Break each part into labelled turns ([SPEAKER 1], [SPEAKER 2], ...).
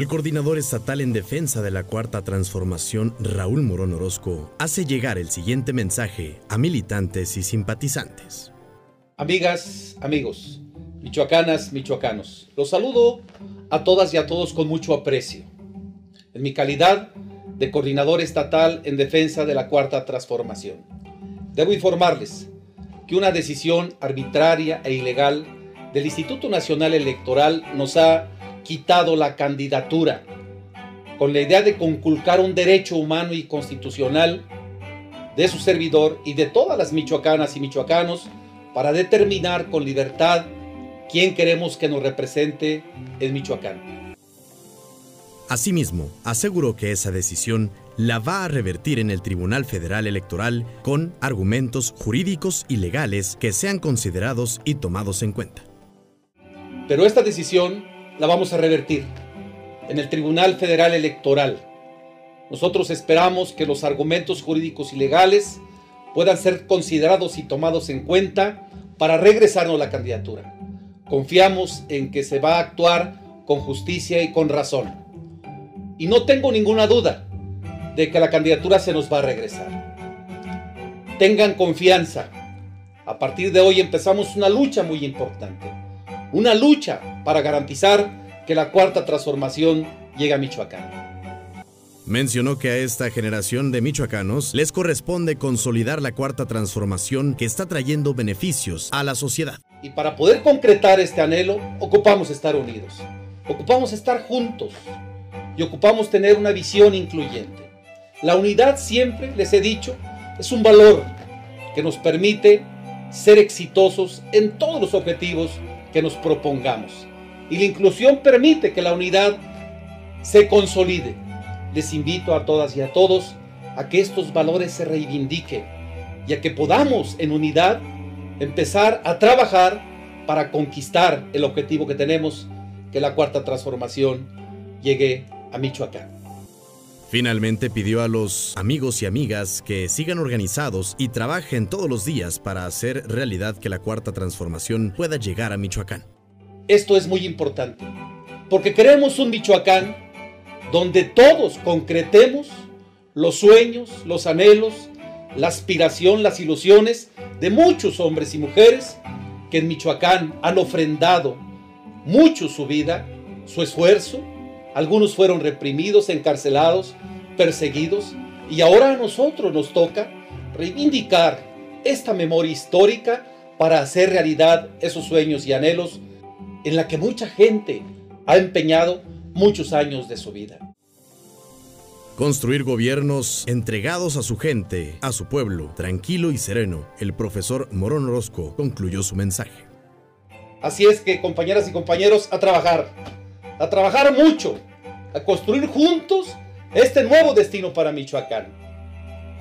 [SPEAKER 1] El coordinador estatal en defensa de la Cuarta Transformación, Raúl Morón Orozco, hace llegar el siguiente mensaje a militantes y simpatizantes.
[SPEAKER 2] Amigas, amigos, michoacanas, michoacanos, los saludo a todas y a todos con mucho aprecio. En mi calidad de coordinador estatal en defensa de la Cuarta Transformación, debo informarles que una decisión arbitraria e ilegal del Instituto Nacional Electoral nos ha quitado la candidatura con la idea de conculcar un derecho humano y constitucional de su servidor y de todas las michoacanas y michoacanos para determinar con libertad quién queremos que nos represente en Michoacán.
[SPEAKER 1] Asimismo, aseguró que esa decisión la va a revertir en el Tribunal Federal Electoral con argumentos jurídicos y legales que sean considerados y tomados en cuenta.
[SPEAKER 2] Pero esta decisión la vamos a revertir en el Tribunal Federal Electoral. Nosotros esperamos que los argumentos jurídicos y legales puedan ser considerados y tomados en cuenta para regresarnos la candidatura. Confiamos en que se va a actuar con justicia y con razón. Y no tengo ninguna duda de que la candidatura se nos va a regresar. Tengan confianza. A partir de hoy empezamos una lucha muy importante una lucha para garantizar que la cuarta transformación llegue a Michoacán.
[SPEAKER 1] Mencionó que a esta generación de michoacanos les corresponde consolidar la cuarta transformación que está trayendo beneficios a la sociedad.
[SPEAKER 2] Y para poder concretar este anhelo, ocupamos estar unidos, ocupamos estar juntos y ocupamos tener una visión incluyente. La unidad siempre, les he dicho, es un valor que nos permite ser exitosos en todos los objetivos que nos propongamos. Y la inclusión permite que la unidad se consolide. Les invito a todas y a todos a que estos valores se reivindiquen y a que podamos en unidad empezar a trabajar para conquistar el objetivo que tenemos, que la cuarta transformación llegue a Michoacán.
[SPEAKER 1] Finalmente pidió a los amigos y amigas que sigan organizados y trabajen todos los días para hacer realidad que la cuarta transformación pueda llegar a Michoacán.
[SPEAKER 2] Esto es muy importante, porque queremos un Michoacán donde todos concretemos los sueños, los anhelos, la aspiración, las ilusiones de muchos hombres y mujeres que en Michoacán han ofrendado mucho su vida, su esfuerzo, algunos fueron reprimidos, encarcelados, perseguidos, y ahora a nosotros nos toca reivindicar esta memoria histórica para hacer realidad esos sueños y anhelos en la que mucha gente ha empeñado muchos años de su vida.
[SPEAKER 1] Construir gobiernos entregados a su gente, a su pueblo, tranquilo y sereno, el profesor Morón Orozco concluyó su mensaje.
[SPEAKER 2] Así es que, compañeras y compañeros, a trabajar a trabajar mucho, a construir juntos este nuevo destino para Michoacán.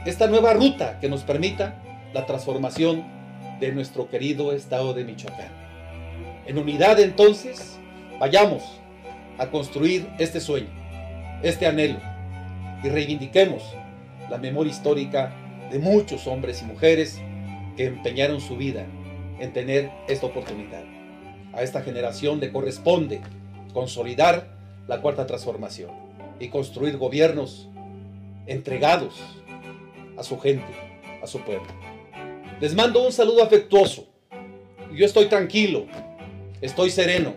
[SPEAKER 2] Esta nueva ruta que nos permita la transformación de nuestro querido estado de Michoacán. En unidad entonces, vayamos a construir este sueño, este anhelo y reivindiquemos la memoria histórica de muchos hombres y mujeres que empeñaron su vida en tener esta oportunidad. A esta generación le corresponde consolidar la cuarta transformación y construir gobiernos entregados a su gente, a su pueblo. Les mando un saludo afectuoso. Yo estoy tranquilo, estoy sereno.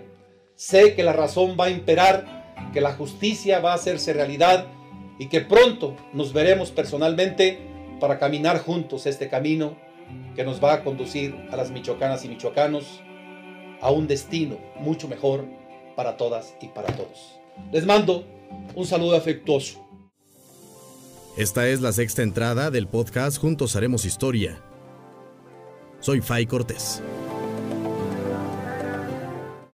[SPEAKER 2] Sé que la razón va a imperar, que la justicia va a hacerse realidad y que pronto nos veremos personalmente para caminar juntos este camino que nos va a conducir a las michoacanas y michoacanos a un destino mucho mejor para todas y para todos. Les mando un saludo afectuoso.
[SPEAKER 1] Esta es la sexta entrada del podcast Juntos Haremos Historia. Soy Fay Cortés.